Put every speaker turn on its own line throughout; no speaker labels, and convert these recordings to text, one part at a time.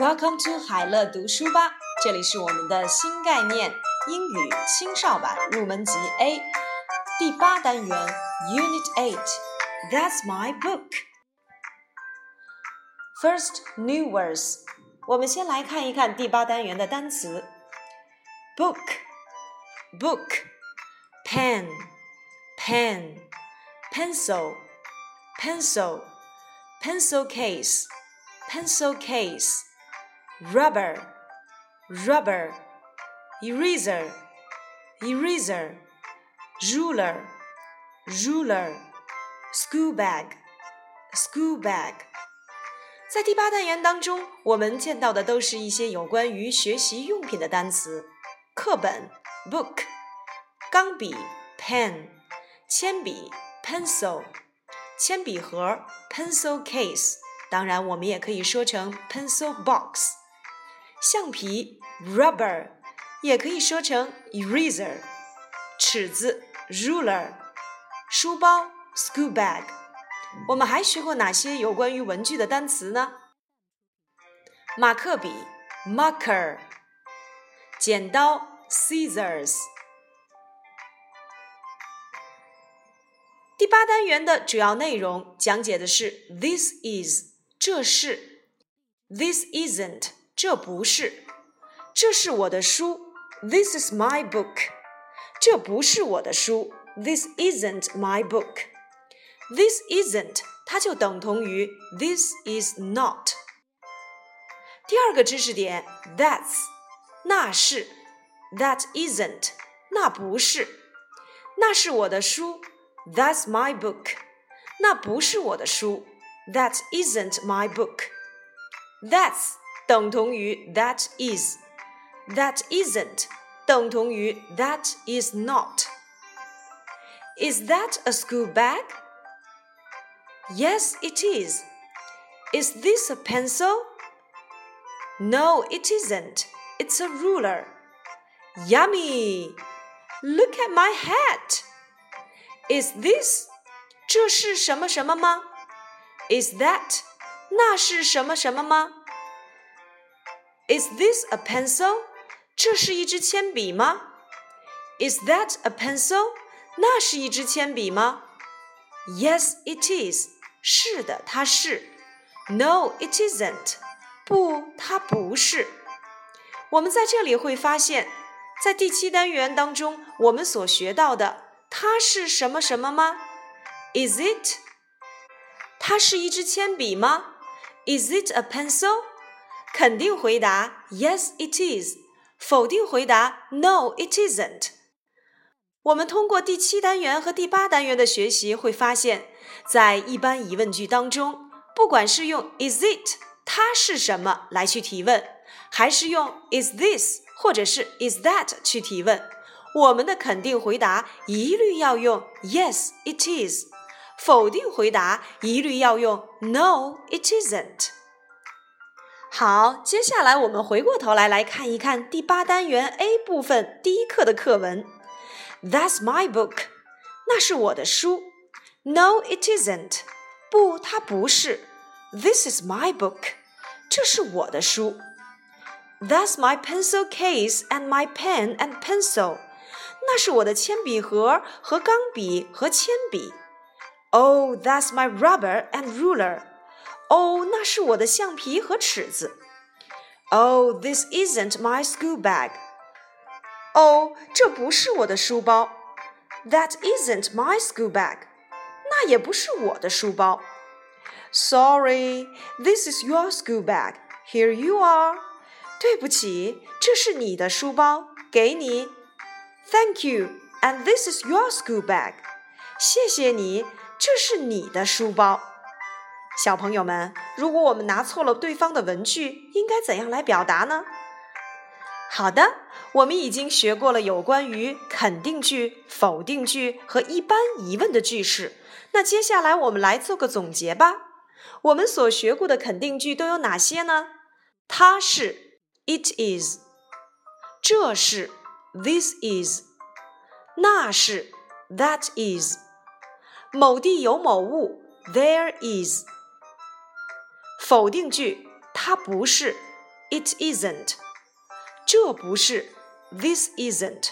Welcome to 海乐读书吧，这里是我们的新概念英语青少版入门级 A 第八单元 Unit Eight。That's my book. First new words，我们先来看一看第八单元的单词：book, book, pen, pen, pencil, pencil, pencil case, pencil case, rubber, rubber, eraser, eraser, ruler, ruler, school bag, school bag。在第八单元当中，我们见到的都是一些有关于学习用品的单词：课本 （book）、钢笔 （pen）、铅笔 （pencil）、铅笔盒 （pencil case）。当然，我们也可以说成 pencil box。 橡皮 （rubber） 也可以说成 eraser。尺子 （ruler）、书包 （school bag）。我们还学过哪些有关于文具的单词呢？马克笔 （marker）、剪刀 （scissors）。第八单元的主要内容讲解的是 “this is”，这是；“this isn't”，这不是；这是我的书，“this is my book”，这不是我的书，“this isn't my book”。This isn't，它就等同于 This is not。第二个知识点，That's，那是；That isn't，那不是。那是我的书，That's my book。那不是我的书，That isn't my book。That's 等同于 That is，That isn't 等同于 That is not。Is that a school bag？Yes, it is. Is this a pencil? No, it isn't. It's a ruler. Yummy! Look at my hat. Is this? 这是什么什么吗？Is that? 那是什么什么吗 ？Is this a pencil? 这是一支铅笔吗？Is that a pencil? 那是一支铅笔吗？Yes, it is. 是的，它是。No, it isn't. 不，它不是。我们在这里会发现，在第七单元当中，我们所学到的，它是什么什么吗？Is it？它是一支铅笔吗？Is it a pencil？肯定回答 Yes, it is。否定回答 No, it isn't。我们通过第七单元和第八单元的学习，会发现。在一般疑问句当中，不管是用 is it 它是什么来去提问，还是用 is this 或者是 is that 去提问，我们的肯定回答一律要用 yes it is，否定回答一律要用 no it isn't。好，接下来我们回过头来来看一看第八单元 A 部分第一课的课文。That's my book，那是我的书。No, it isn't. 不，它不是。This is my book. 这是我的书。That's my pencil case and my pen and pencil. 那是我的铅笔盒和钢笔和铅笔。Oh, that's my rubber and ruler. 哦，那是我的橡皮和尺子。Oh, this isn't my school bag. 哦，这不是我的书包。That isn't my school bag. 那也不是我的书包。Sorry, this is your school bag. Here you are. 对不起，这是你的书包，给你。Thank you, and this is your school bag. 谢谢你，这是你的书包。 小朋友们，如果我们拿错了对方的文句，应该怎样来表达呢？好的，我们已经学过了有关于肯定句、否定句和一般疑问的句式。那接下来我们来做个总结吧。我们所学过的肯定句都有哪些呢？它是 it is，这是 this is，那是 that is，某地有某物 there is。否定句它不是 it isn't。这不是，this isn't。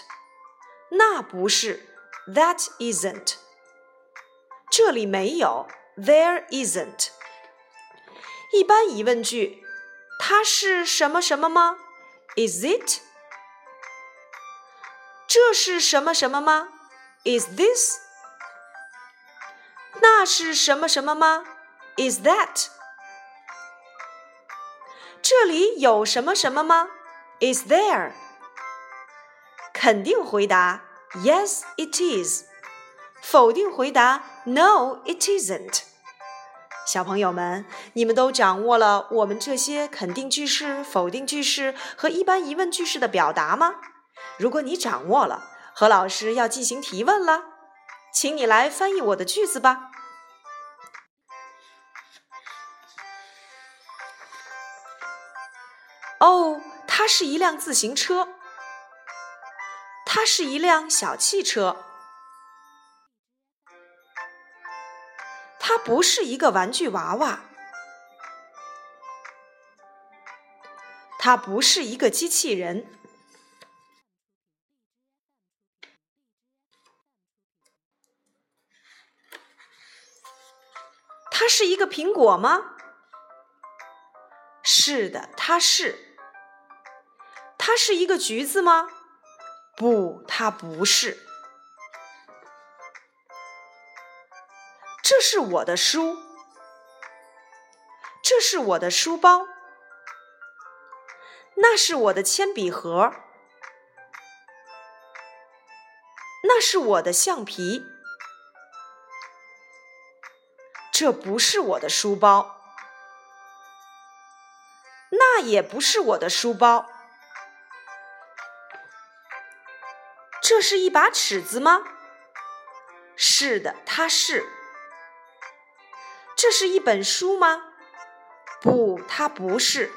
那不是，that isn't。这里没有，there isn't。一般疑问句，它是什么什么吗？Is it？这是什么什么吗？Is this？那是什么什么吗？Is that？这里有什么什么吗？Is there？肯定回答：Yes, it is。否定回答：No, it isn't。小朋友们，你们都掌握了我们这些肯定句式、否定句式和一般疑问句式的表达吗？如果你掌握了，何老师要进行提问了，请你来翻译我的句子吧。哦，它是一辆自行车。它是一辆小汽车。它不是一个玩具娃娃，它不是一个机器人，它是一个苹果吗？是的，它是。它是一个橘子吗？不，它不是。这是我的书，这是我的书包，那是我的铅笔盒，那是我的橡皮。这不是我的书包，那也不是我的书包。这是一把尺子吗？是的，它是。这是一本书吗？不，它不是。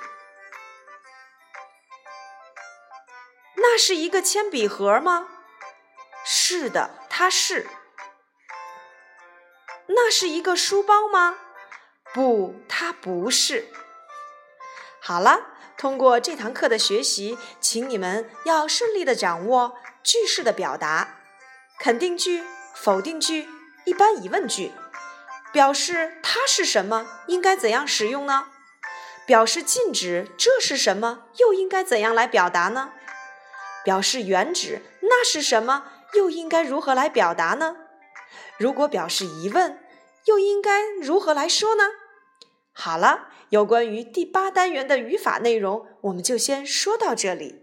那是一个铅笔盒吗？是的，它是。那是一个书包吗？不，它不是。好了，通过这堂课的学习，请你们要顺利的掌握句式的表达，肯定句、否定句、一般疑问句。表示它是什么，应该怎样使用呢？表示禁止这是什么，又应该怎样来表达呢？表示原指那是什么，又应该如何来表达呢？如果表示疑问，又应该如何来说呢？好了，有关于第八单元的语法内容，我们就先说到这里。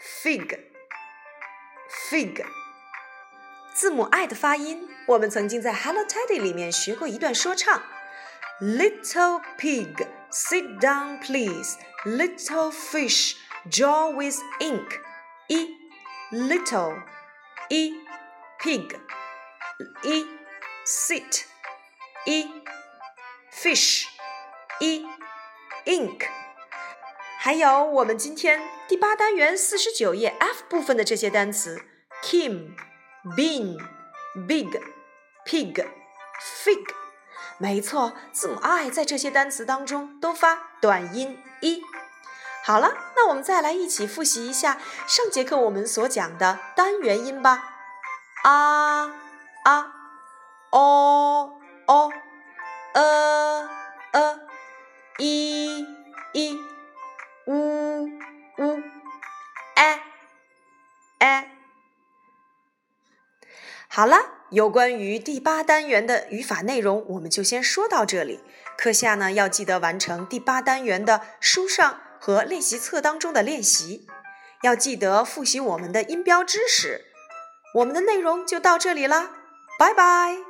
Fig Fig 字母 I 的发音，我们曾经在《Hello Teddy》里面学过一段说唱：Little pig, sit down, please. Little fish, draw with ink. 一 little 一 pig 一 sit 一 fish 一 ink。还有我们今天第八单元四十九页 F 部分的这些单词：Kim。bean big, pig, fig，没错，字母 i 在这些单词当中都发短音 i。好了，那我们再来一起复习一下上节课我们所讲的单元音吧。啊啊，o o，呃呃好了，有关于第八单元的语法内容，我们就先说到这里。课下呢，要记得完成第八单元的书上和练习册当中的练习，要记得复习我们的音标知识。我们的内容就到这里啦，拜拜。